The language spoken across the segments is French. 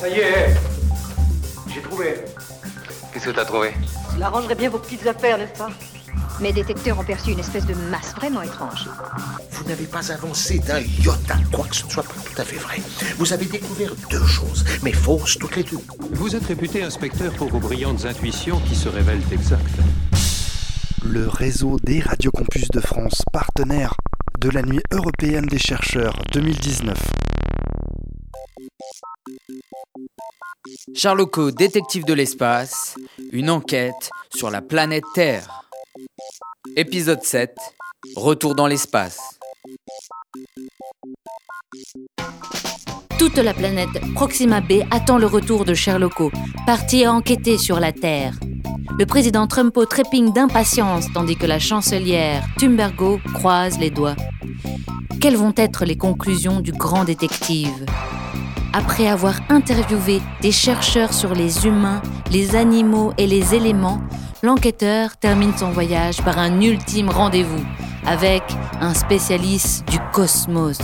Ça y est, j'ai trouvé. Qu'est-ce que t'as trouvé? Cela arrangerait bien vos petites affaires, n'est-ce pas? Mes détecteurs ont perçu une espèce de masse vraiment étrange. Vous n'avez pas avancé d'un iota, quoi que ce ne soit pas tout à fait vrai. Vous avez découvert deux choses, mais fausses toutes les deux. Vous êtes réputé inspecteur pour vos brillantes intuitions qui se révèlent exactes. Le réseau des radiocampus de France, partenaire de la Nuit européenne des chercheurs 2019. Charloco, détective de l'espace, une enquête sur la planète Terre. Épisode 7, Retour dans l'espace. Toute la planète Proxima B attend le retour de Sherlocko, parti enquêter sur la Terre. Le président Trumpo trépigne d'impatience tandis que la chancelière Thumbergo croise les doigts. Quelles vont être les conclusions du grand détective? Après avoir interviewé des chercheurs sur les humains, les animaux et les éléments, l'enquêteur termine son voyage par un ultime rendez-vous avec un spécialiste du cosmos.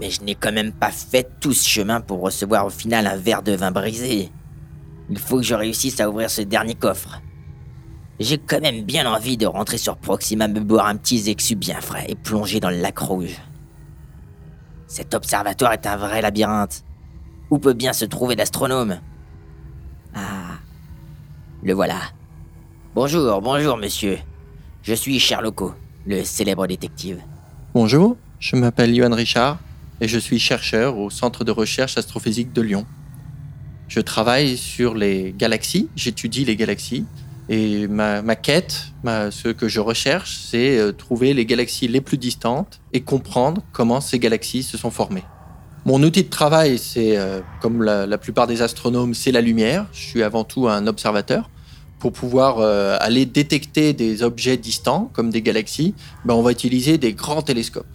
Mais je n'ai quand même pas fait tout ce chemin pour recevoir au final un verre de vin brisé. Il faut que je réussisse à ouvrir ce dernier coffre. J'ai quand même bien envie de rentrer sur Proxima me boire un petit Zexu bien frais et plonger dans le lac rouge. Cet observatoire est un vrai labyrinthe. Où peut bien se trouver l'astronome? Ah, le voilà. Bonjour, bonjour, monsieur. Je suis Sherlocko, le célèbre détective. Bonjour, je m'appelle Yohan Richard et je suis chercheur au Centre de recherche astrophysique de Lyon. Je travaille sur les galaxies, j'étudie les galaxies et ma, quête, ce que je recherche, c'est euh, trouver les galaxies les plus distantes et comprendre comment ces galaxies se sont formées. Mon outil de travail, c'est, euh, comme la, la plupart des astronomes, c'est la lumière. Je suis avant tout un observateur. Pour pouvoir euh, aller détecter des objets distants, comme des galaxies, ben, on va utiliser des grands télescopes.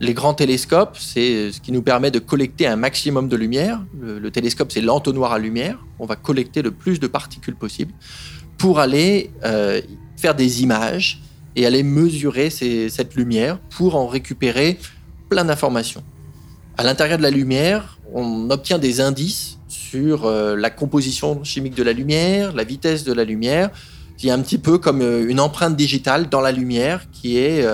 Les grands télescopes, c'est ce qui nous permet de collecter un maximum de lumière. Le, le télescope, c'est l'entonnoir à lumière. On va collecter le plus de particules possible pour aller euh, faire des images et aller mesurer cette lumière pour en récupérer plein d'informations. À l'intérieur de la lumière, on obtient des indices sur euh, la composition chimique de la lumière, la vitesse de la lumière. Il y a un petit peu comme euh, une empreinte digitale dans la lumière qui est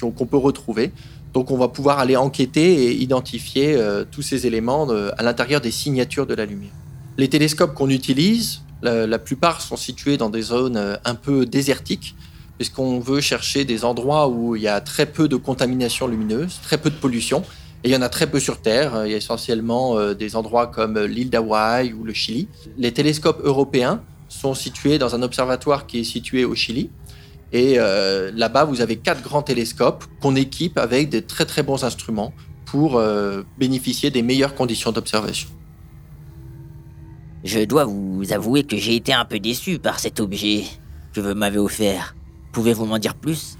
qu'on peut retrouver. Donc on va pouvoir aller enquêter et identifier tous ces éléments à l'intérieur des signatures de la lumière. Les télescopes qu'on utilise, la, plupart sont situés dans des zones euh, un peu désertiques, puisqu'on veut chercher des endroits où il y a très peu de contamination lumineuse, très peu de pollution, et il y en a très peu sur Terre. Il y a essentiellement euh, des endroits comme euh, l'île d'Hawaï ou le Chili. Les télescopes européens sont situés dans un observatoire qui est situé au Chili. Et là-bas, vous avez quatre grands télescopes qu'on équipe avec des très très bons instruments pour bénéficier des meilleures conditions d'observation. Je dois vous avouer que j'ai été un peu déçu par cet objet que vous m'avez offert. Pouvez-vous m'en dire plus?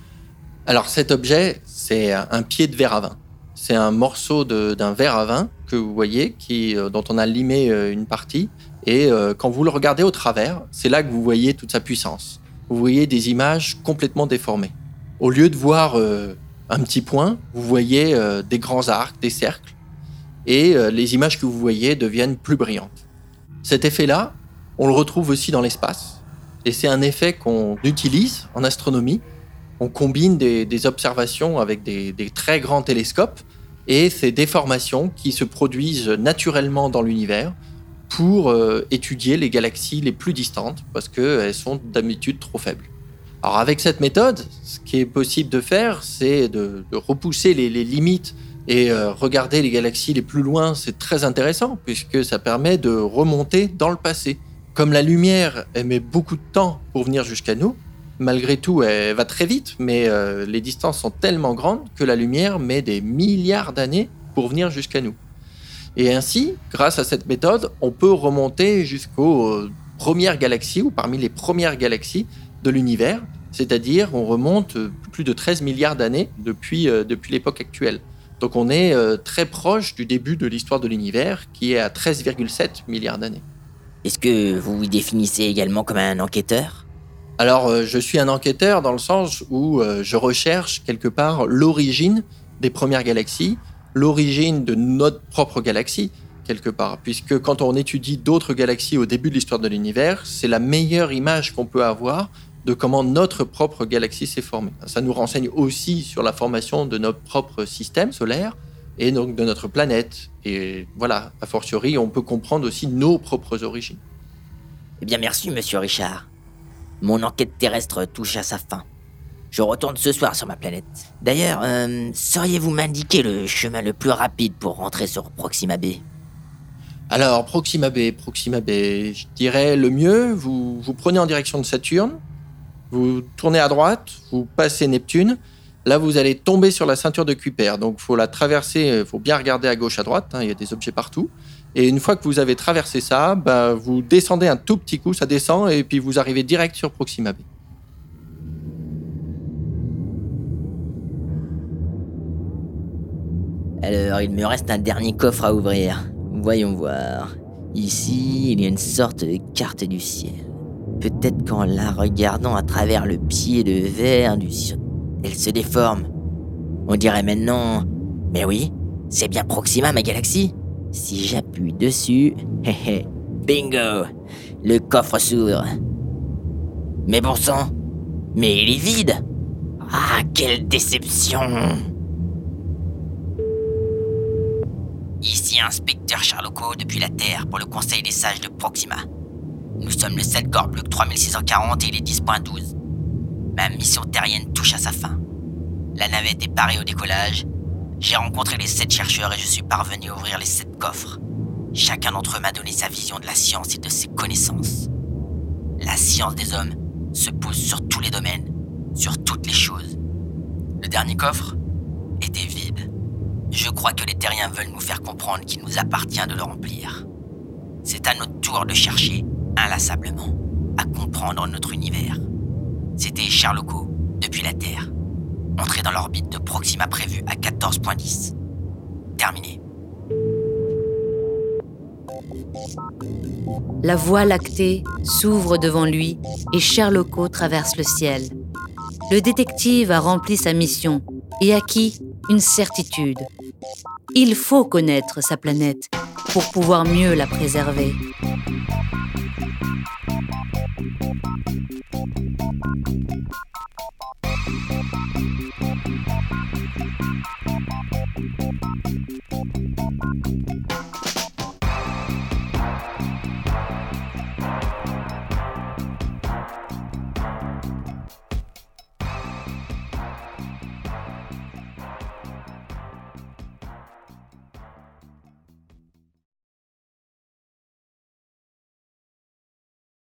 Alors cet objet, c'est un pied de verre à vin. C'est un morceau d'un verre à vin que vous voyez, qui, euh, dont on a limé euh, une partie. Et euh, quand vous le regardez au travers, c'est là que vous voyez toute sa puissance. Vous voyez des images complètement déformées. Au lieu de voir un petit point, vous voyez des grands arcs, des cercles. Et les images que vous voyez deviennent plus brillantes. Cet effet-là, on le retrouve aussi dans l'espace. Et c'est un effet qu'on utilise en astronomie on combine des, observations avec des, très grands télescopes et ces déformations qui se produisent naturellement dans l'univers pour euh, étudier les galaxies les plus distantes parce qu'elles sont d'habitude trop faibles. Alors avec cette méthode, ce qui est possible de faire, c'est de, repousser les limites et euh, regarder les galaxies les plus loin, c'est très intéressant puisque ça permet de remonter dans le passé. Comme la lumière, elle met beaucoup de temps pour venir jusqu'à nous, malgré tout, elle va très vite, mais euh, les distances sont tellement grandes que la lumière met des milliards d'années pour venir jusqu'à nous. Et ainsi, grâce à cette méthode, on peut remonter jusqu'aux euh, premières galaxies ou parmi les premières galaxies de l'univers, c'est-à-dire on remonte plus de 13 milliards d'années depuis, depuis l'époque actuelle. Donc on est euh, très proche du début de l'histoire de l'univers qui est à 13,7 milliards d'années. Est-ce que vous vous définissez également comme un enquêteur? Alors, euh, je suis un enquêteur dans le sens où euh, je recherche quelque part l'origine des premières galaxies, l'origine de notre propre galaxie, quelque part. Puisque quand on étudie d'autres galaxies au début de l'histoire de l'univers, c'est la meilleure image qu'on peut avoir de comment notre propre galaxie s'est formée. Ça nous renseigne aussi sur la formation de notre propre système solaire et donc de notre planète. Et voilà, a fortiori, on peut comprendre aussi nos propres origines. Eh bien, merci, monsieur Richard. Mon enquête terrestre touche à sa fin. Je retourne ce soir sur ma planète. D'ailleurs, euh, sauriez-vous m'indiquer le chemin le plus rapide pour rentrer sur Proxima B? Alors, Proxima B, Proxima B, je dirais le mieux, vous, vous prenez en direction de Saturne, vous tournez à droite, vous passez Neptune, là vous allez tomber sur la ceinture de Kuiper, donc il faut la traverser, il faut bien regarder à gauche, à droite, hein, il y a des objets partout. Et une fois que vous avez traversé ça, bah, vous descendez un tout petit coup, ça descend, et puis vous arrivez direct sur Proxima B. Alors, il me reste un dernier coffre à ouvrir. Voyons voir. Ici, il y a une sorte de carte du ciel. Peut-être qu'en la regardant à travers le pied de verre du ciel, elle se déforme. On dirait maintenant... Mais oui, c'est bien Proxima, ma galaxie. Si j'appuie dessus... bingo Le coffre s'ouvre. Mais bon sang Mais il est vide Ah, quelle déception Ici inspecteur Charloco depuis la Terre pour le Conseil des Sages de Proxima. Nous sommes le 7 Gorbluc 3640 et il est 10.12. Ma mission terrienne touche à sa fin. La navette est parée au décollage. J'ai rencontré les 7 chercheurs et je suis parvenu à ouvrir les 7 coffres. Chacun d'entre eux m'a donné sa vision de la science et de ses connaissances. La science des hommes se pose sur tous les domaines, sur toutes les choses. Le dernier coffre était vide. Je crois que les terriens veulent nous faire comprendre qu'il nous appartient de le remplir. C'est à notre tour de chercher, inlassablement, à comprendre notre univers. C'était Charloco, depuis la Terre. Entré dans l'orbite de Proxima prévue à 14.10. Terminé. La voie lactée s'ouvre devant lui et Sherlocko traverse le ciel. Le détective a rempli sa mission et acquis une certitude. Il faut connaître sa planète pour pouvoir mieux la préserver.